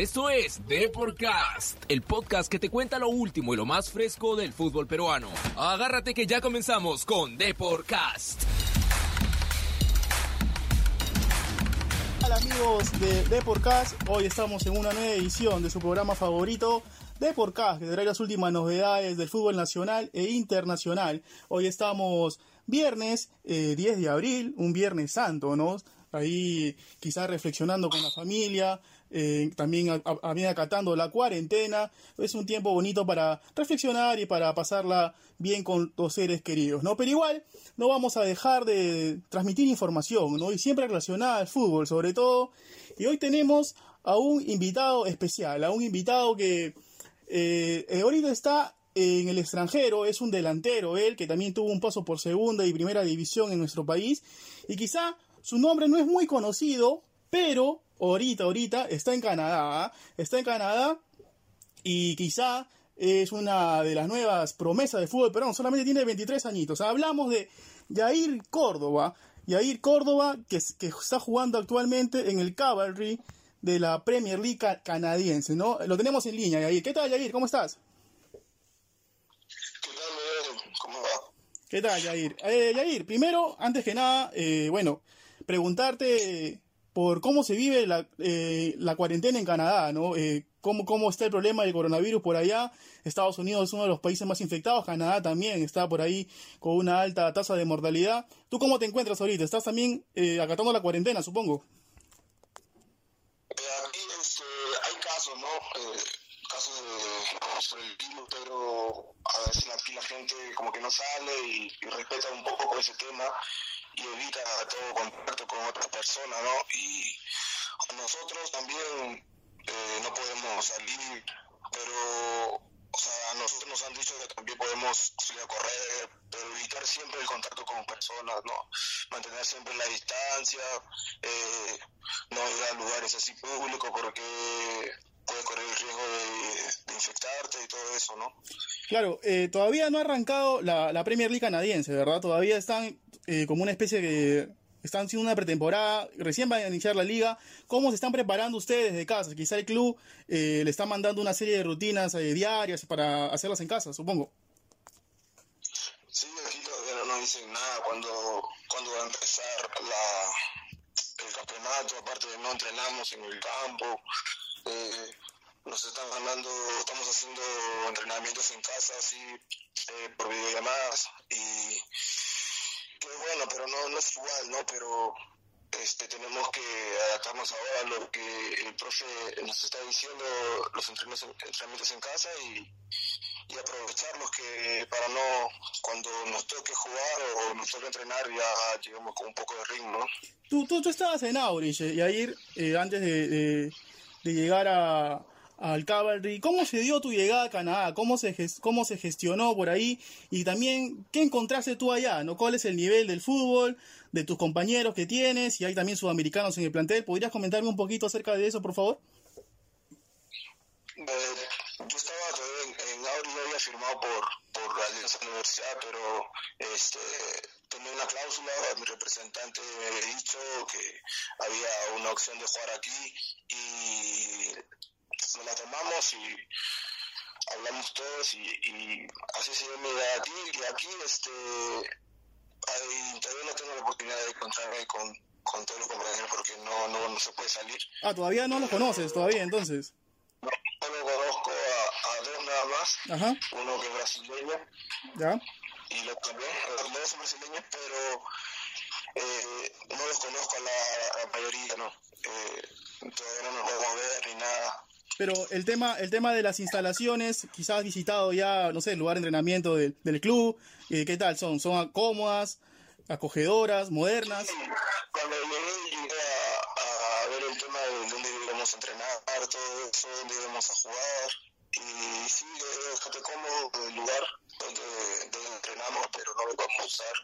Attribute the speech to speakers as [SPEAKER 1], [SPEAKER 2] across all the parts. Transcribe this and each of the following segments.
[SPEAKER 1] Esto es Deporcast, el podcast que te cuenta lo último y lo más fresco del fútbol peruano. Agárrate que ya comenzamos con Deporcast.
[SPEAKER 2] Hola amigos de Deporcast, hoy estamos en una nueva edición de su programa favorito Deporcast, que trae las últimas novedades del fútbol nacional e internacional. Hoy estamos viernes 10 eh, de abril, un viernes santo, ¿no? Ahí quizás reflexionando con la familia, eh, también acatando la cuarentena. Es un tiempo bonito para reflexionar y para pasarla bien con los seres queridos, ¿no? Pero igual no vamos a dejar de transmitir información, ¿no? Y siempre relacionada al fútbol, sobre todo. Y hoy tenemos a un invitado especial, a un invitado que eh, eh, ahorita está en el extranjero, es un delantero, él que también tuvo un paso por segunda y primera división en nuestro país. Y quizá su nombre no es muy conocido, pero ahorita, ahorita está en Canadá, ¿ah? está en Canadá y quizá es una de las nuevas promesas de fútbol pero solamente tiene 23 añitos. Hablamos de Yair Córdoba, Yair Córdoba que, que está jugando actualmente en el Cavalry de la Premier League canadiense, ¿no? Lo tenemos en línea, Yair. ¿Qué tal, Yair? ¿Cómo estás?
[SPEAKER 3] ¿Qué tal, ¿Cómo va?
[SPEAKER 2] ¿Qué tal, Yair? Eh, Yair, primero, antes que nada, eh, bueno, preguntarte por cómo se vive la, eh, la cuarentena en Canadá, ¿no? Eh, cómo, cómo está el problema del coronavirus por allá. Estados Unidos es uno de los países más infectados, Canadá también está por ahí con una alta tasa de mortalidad. ¿Tú cómo te encuentras ahorita? ¿Estás también eh, acatando la cuarentena, supongo?
[SPEAKER 3] sobre el virus, pero a veces aquí la gente como que no sale y, respeta un poco ese tema y evita todo contacto con otras personas, ¿no? Y nosotros también eh, no podemos salir, pero o sea, a nosotros nos han dicho que también podemos salir a correr, pero evitar siempre el contacto con personas, ¿no? Mantener siempre la distancia, eh, no ir a lugares así públicos porque puede correr el riesgo de, infectarte y todo eso, ¿no?
[SPEAKER 2] Claro, eh, todavía no ha arrancado la, Premier League canadiense, ¿verdad? Todavía están eh, como una especie de... Están haciendo una pretemporada, recién va a iniciar la liga. ¿Cómo se están preparando ustedes de casa? Quizá el club eh, le está mandando una serie de rutinas diarias para hacerlas en casa, supongo.
[SPEAKER 3] Sí, aquí todavía no dicen nada cuando, cuando va a empezar la, el campeonato, aparte de no entrenamos en el campo, eh, nos están ganando, estamos haciendo entrenamientos en casa, así, eh, por videollamadas, y que bueno, pero no, no es igual, ¿no? Pero este, tenemos que adaptarnos ahora a lo que el profe nos está diciendo, los entrenamientos en casa y, y aprovecharlos que para no, cuando nos toque jugar o nos toque entrenar, ya lleguemos con un poco de ritmo.
[SPEAKER 2] Tú, tú, tú estabas en Aurich, y ahí eh, antes de de llegar a, al Cavalry. ¿Cómo se dio tu llegada a Canadá? ¿Cómo se, ¿Cómo se gestionó por ahí? Y también, ¿qué encontraste tú allá? ¿no? ¿Cuál es el nivel del fútbol, de tus compañeros que tienes? Y hay también sudamericanos en el plantel. ¿Podrías comentarme un poquito acerca de eso, por favor?
[SPEAKER 3] Eh, yo estaba en, en yo había firmado por, por Alianza Universidad, pero este, tomé una cláusula, mi representante me había dicho que había una opción de jugar aquí y nos la tomamos y hablamos todos y, así se mi idea aquí y aquí este todavía no tengo la oportunidad de encontrarme con, con todos los compañeros porque no, no, no se puede salir.
[SPEAKER 2] Ah, todavía no los conoces, todavía entonces.
[SPEAKER 3] A, a, más, Ajá. uno que es brasileño.
[SPEAKER 2] Ya
[SPEAKER 3] y lo también, los dos son brasileños, pero eh, no los conozco a la, mayoría, ¿no? Eh, todavía no nos podemos ver ni nada.
[SPEAKER 2] Pero el tema, el tema de las instalaciones, quizás has visitado ya, no sé, el lugar de entrenamiento del, del club, eh, ¿qué tal son? ¿Son cómodas, acogedoras, modernas?
[SPEAKER 3] Sí, cuando llegué, llegué a, a, ver el tema de dónde debemos entrenar, todo eso, dónde debemos a jugar, y sí, bastante cómodo el lugar donde, entrenamos, pero no lo a usar.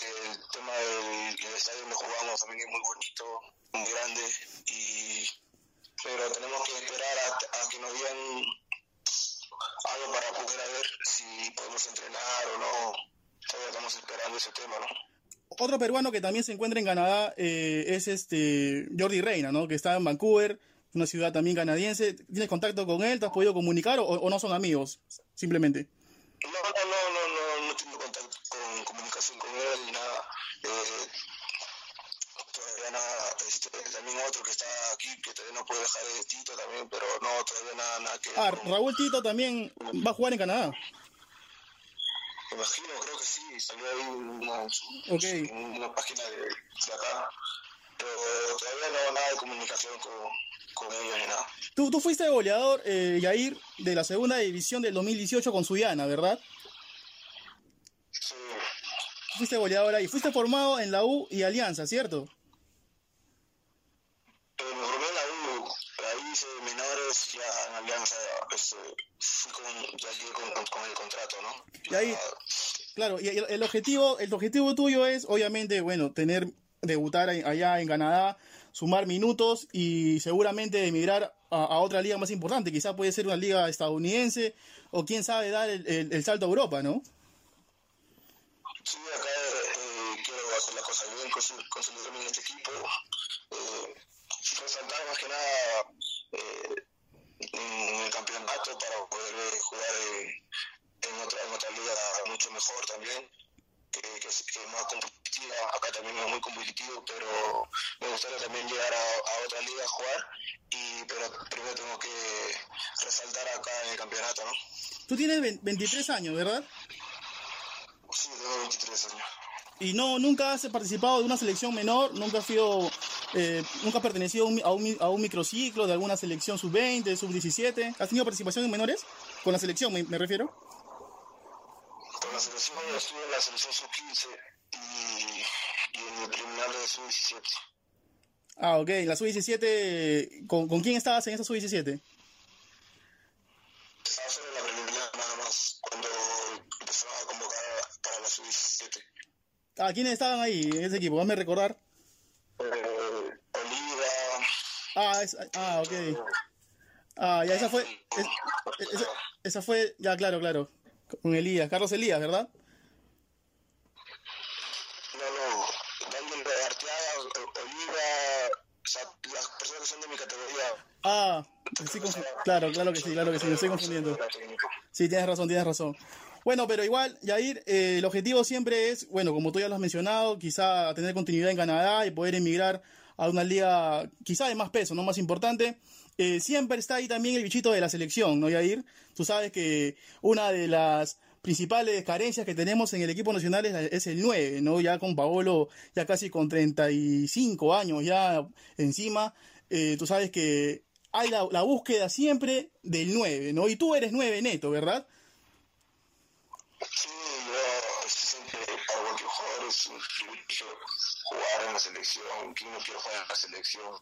[SPEAKER 3] El tema del, estadio donde jugamos también es muy bonito, muy grande, y pero tenemos que esperar a, que nos digan algo para poder ver si podemos entrenar o no. Todavía estamos esperando ese tema, ¿no?
[SPEAKER 2] Otro peruano que también se encuentra en Canadá eh, es este Jordi Reina, ¿no? Que está en Vancouver una ciudad también canadiense. ¿Tienes contacto con él? ¿Te has podido comunicar o, o no son amigos, simplemente?
[SPEAKER 3] No, no, no, no, no, no tengo contacto con comunicación con él ni nada. Eh, todavía nada, este, también otro que está aquí, que todavía no puede dejar de Tito también, pero no, todavía nada, nada que...
[SPEAKER 2] Ah,
[SPEAKER 3] con-
[SPEAKER 2] Raúl Tito también va a jugar en Canadá.
[SPEAKER 3] Me imagino, creo que sí, salió ahí una,
[SPEAKER 2] Ok.
[SPEAKER 3] una página de, de acá, pero todavía no nada de comunicación con, con ellos ni nada.
[SPEAKER 2] Tú, tú fuiste goleador, eh, Yair, de la segunda división del 2018 con Suyana, ¿verdad?
[SPEAKER 3] Sí,
[SPEAKER 2] Fuiste goleador ahí. Fuiste formado en la U y Alianza, ¿cierto?
[SPEAKER 3] eh, me formé en la U, ahí hice menores, ya en Alianza, este, fui con, ya llegué con, con, el contrato, ¿no?
[SPEAKER 2] Y ahí- Claro, y el, el objetivo, el objetivo tuyo es, obviamente, bueno, tener, debutar allá en Canadá, sumar minutos y seguramente emigrar a, a otra liga más importante. Quizá puede ser una liga estadounidense o quién sabe dar el, el- el salto a Europa, ¿no?
[SPEAKER 3] Sí, acá eh, quiero hacer las cosas bien, consolidarme en este equipo, eh, resaltar más que nada eh, en el campeonato para poder eh, jugar en, en otra, en otra liga mucho mejor también, que, que, que más Acá también es muy competitivo, pero me gustaría también llegar a, a otra liga a jugar, y, pero primero tengo que resaltar acá en el campeonato, ¿no?
[SPEAKER 2] Tú tienes ve- 23 años, ¿verdad?
[SPEAKER 3] Sí, tengo 23 años.
[SPEAKER 2] Y no, nunca has participado de una selección menor, nunca has sido, eh, nunca has pertenecido a un, a un a un microciclo de alguna selección sub-20, sub-17. ¿Has tenido participación en menores? Con la selección, me, me refiero.
[SPEAKER 3] Con la selección estuve en la selección sub-15 y, y en el preliminar de sub-17.
[SPEAKER 2] Ah, ok. La sub-17, ¿con, ¿con quién estabas en esa sub-17?
[SPEAKER 3] Estaba solo en la preliminar nada más cuando empezaron a convocar para la sub-17.
[SPEAKER 2] Ah, ¿quiénes estaban ahí en ese equipo? Hazme recordar.
[SPEAKER 3] Eh, Oliva,
[SPEAKER 2] Ah, es- ah, ok. Ah, ya, esa fue. es- esa, esa fue, ya, claro, claro. Con Elías, Carlos Elías, ¿verdad?
[SPEAKER 3] no, no, Daniel Arteaga, O- Oliva, o sea, las personas que son de mi categoría.
[SPEAKER 2] Claro, claro que sí, claro que sí, me estoy confundiendo. Sí, tienes razón, tienes razón. Bueno, pero igual, Yair, eh, el objetivo siempre es, bueno, como tú ya lo has mencionado, quizá tener continuidad en Canadá y poder emigrar a una liga quizá de más peso, no más importante. Eh, siempre está ahí también el bichito de la selección, ¿no, Yair? Tú sabes que una de las principales carencias que tenemos en el equipo nacional es el 9, ¿no? Ya con Paolo, ya casi con 35 años ya encima, eh, tú sabes que hay la, la búsqueda siempre del 9, ¿no? Y tú eres 9 neto, ¿verdad?
[SPEAKER 3] Sí, yo siempre para cualquier jugador es un privilegio jugar en la selección, que uno quiere jugar en la selección,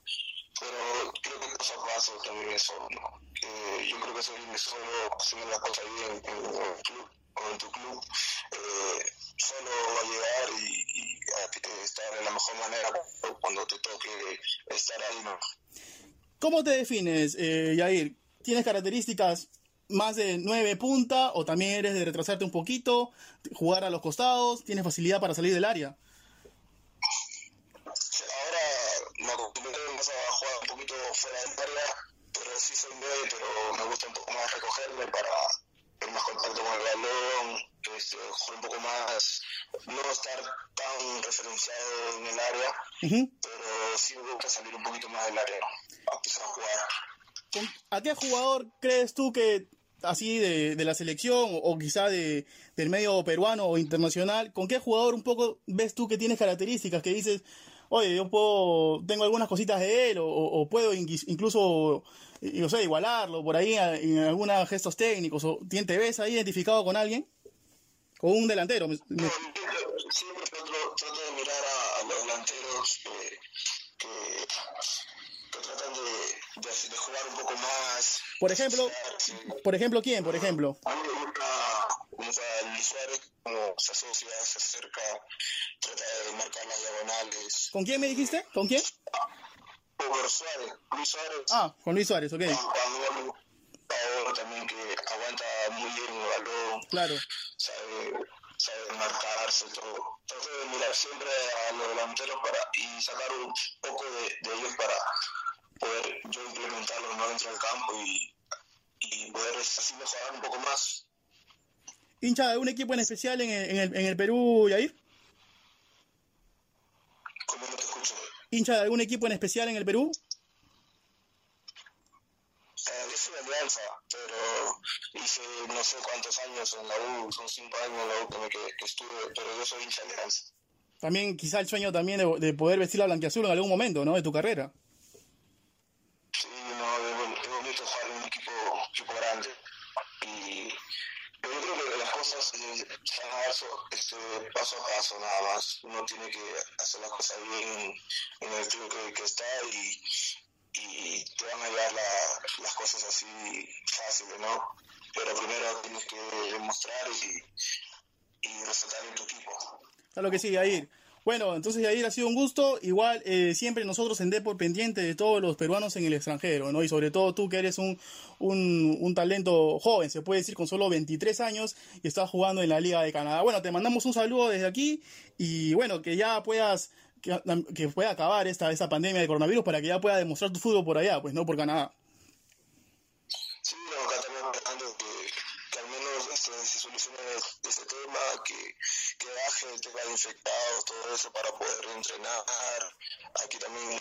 [SPEAKER 3] pero creo que paso a paso también eso, ¿no? Que yo creo que viene solo haciendo las cosas bien en, el club o en tu club, eh, solo va a llegar y, y a- estar en la mejor manera cuando te toque estar ahí, ¿no?
[SPEAKER 2] ¿Cómo te defines, eh, Yair? ¿Tienes características más de 9 punta o también eres de retrasarte un poquito, jugar a los costados, tienes facilidad para salir del área?
[SPEAKER 3] Ahora me acostumbré a jugar un poquito fuera del área, pero sí soy nueve, pero me gusta un poco más recogerme para tener más contacto con el balón, este, jugar un poco más, no estar tan referenciado en el área,
[SPEAKER 2] Ujú.
[SPEAKER 3] pero sí me gusta salir un poquito más del área, ¿no? a empezar a jugar.
[SPEAKER 2] ¿Con- ¿A qué jugador crees tú que, así de, de la selección o, o quizá de, del medio peruano o internacional, con qué jugador un poco ves tú que tienes características que dices, oye, yo puedo, tengo algunas cositas de él o, o- puedo incluso, eh, no sé, igualarlo por ahí en algunos gestos técnicos o ¿tien- ¿te ves ahí identificado con alguien? Con un delantero.
[SPEAKER 3] No, yo siempre trato, trato de mirar a, a los delanteros que, que, que tratan de, de, de jugar un poco más.
[SPEAKER 2] Por ejemplo, por ejemplo, ¿quién? Por ejemplo.
[SPEAKER 3] A mí me gusta Luis Suárez, como se asocia, se acerca, trata de marcar las diagonales.
[SPEAKER 2] ¿Con quién me dijiste? ¿Con quién?
[SPEAKER 3] Por Suárez, Luis Suárez,
[SPEAKER 2] Ah, con Luis Suárez, ok.
[SPEAKER 3] Paolo, Paolo también que aguanta muy bien el balón,
[SPEAKER 2] Claro.
[SPEAKER 3] sabe, sabe marcarse, todo. Trato de mirar siempre a los delanteros para, y sacar un poco de, de ellos para poder yo implementar dentro del campo y, y poder así mejorar un poco más.
[SPEAKER 2] ¿Hincha de algún equipo en especial en el, en el, en el Perú, Yair?
[SPEAKER 3] ¿Cómo no te escucho?
[SPEAKER 2] ¿Hincha de algún equipo en especial en el Perú?
[SPEAKER 3] Eh, yo soy Alianza, pero hice no sé cuántos años en la U, son cinco años en la U que, me, que, que estuve, pero yo soy hincha de Alianza.
[SPEAKER 2] También quizá el sueño también de, de poder vestir la blanquiazul en algún momento, ¿no? De tu carrera.
[SPEAKER 3] Sí, no, es, es bonito jugar en un equipo, equipo grande. Y pero yo creo que las cosas eh, se van a dar so- este, paso a paso nada más. Uno tiene que hacer las cosas bien en el club que, está y, y te van a llegar la- las cosas así fáciles, ¿no? Pero primero tienes que demostrar y, y resaltar en tu equipo.
[SPEAKER 2] Claro que sí, Yair. Bueno, entonces Yair ha sido un gusto. Igual eh, siempre nosotros en Depor pendiente de todos los peruanos en el extranjero, ¿no? Y sobre todo tú que eres un, un, talento joven, se puede decir, con solo 23 años y estás jugando en la Liga de Canadá. Bueno, te mandamos un saludo desde aquí y bueno, que ya puedas, que, que pueda acabar esta, esta pandemia de coronavirus para que ya pueda demostrar tu fútbol por allá, pues no por Canadá.
[SPEAKER 3] Sí, no, acá también esperando que, que al menos este, se solucione ese tema, que, que baje el tema de infectados, todo eso para poder entrenar. Aquí también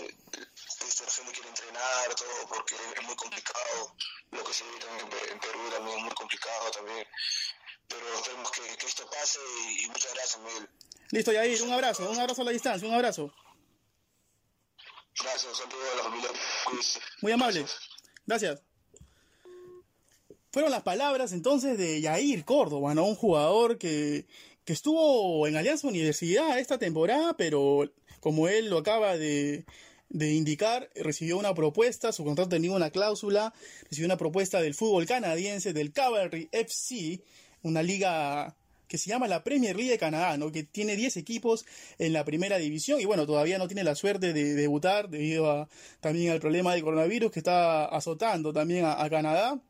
[SPEAKER 3] este, la gente quiere entrenar, todo, porque es muy complicado. Lo que se vive también en Pe- en Perú también es muy complicado también. Pero esperemos que, que esto pase y, y muchas gracias, Miguel.
[SPEAKER 2] Listo, Yair, un abrazo, un abrazo a la distancia, un abrazo.
[SPEAKER 3] Gracias, saludos a la familia.
[SPEAKER 2] Muy amable.
[SPEAKER 3] Gracias.
[SPEAKER 2] Fueron las palabras entonces de Yair Córdoba, ¿no? Un jugador que, que estuvo en Alianza Universidad esta temporada, pero como él lo acaba de, de indicar, recibió una propuesta, su contrato tenía una cláusula, recibió una propuesta del fútbol canadiense, del Cavalry FC, una liga que se llama la Premier League de Canadá, ¿no? que tiene 10 equipos en la primera división y bueno, todavía no tiene la suerte de debutar debido a, también al problema del coronavirus que está azotando también a Canadá.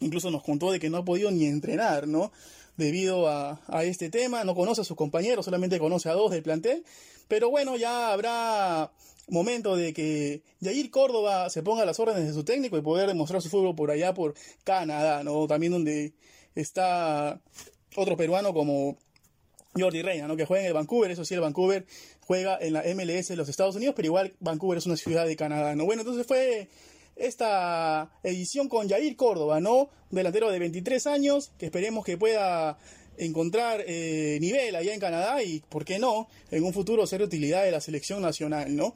[SPEAKER 2] Incluso nos contó de que no ha podido ni entrenar, ¿no? Debido a, a este tema, no conoce a sus compañeros, solamente conoce a dos del plantel. Pero bueno, ya habrá momento de que Yair Córdoba se ponga a las órdenes de su técnico y poder demostrar su fútbol por allá, por Canadá, ¿no? También donde está otro peruano como Jordi Reina, ¿no? Que juega en el Vancouver, eso sí, el Vancouver juega en la MLS de los Estados Unidos, pero igual Vancouver es una ciudad de Canadá, ¿no? Bueno, entonces fue esta edición con Yair Córdoba, ¿no? Delantero de 23 años, que esperemos que pueda encontrar eh, nivel allá en Canadá y, ¿por qué no?, en un futuro ser utilidad de la selección nacional, ¿no?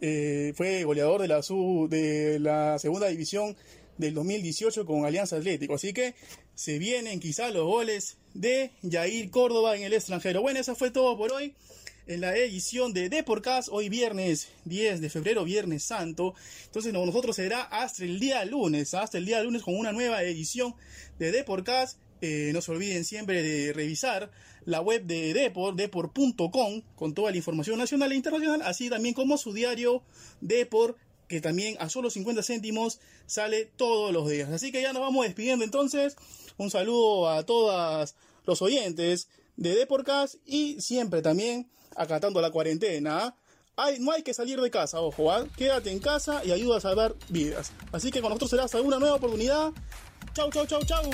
[SPEAKER 2] Eh, fue goleador de la, su- de la segunda división del 2018 con Alianza Atlético. Así que se vienen quizá los goles de Yair Córdoba en el extranjero. Bueno, eso fue todo por hoy en la edición de Deporcast, hoy viernes 10 de febrero, viernes santo. Entonces no, nosotros será hasta el día lunes, hasta el día lunes con una nueva edición de Deporcast. Eh, no se olviden siempre de revisar la web de Depor, depor.com, con toda la información nacional e internacional, así también como su diario Depor, que también a solo 50 céntimos sale todos los días. Así que ya nos vamos despidiendo entonces. Un saludo a todos los oyentes de Deporcast y siempre también acatando la cuarentena. No hay que salir de casa, ojo, ¿ah? quédate en casa y ayuda a salvar vidas. Así que con nosotros será hasta una nueva oportunidad. Chau, chau, chau, chau.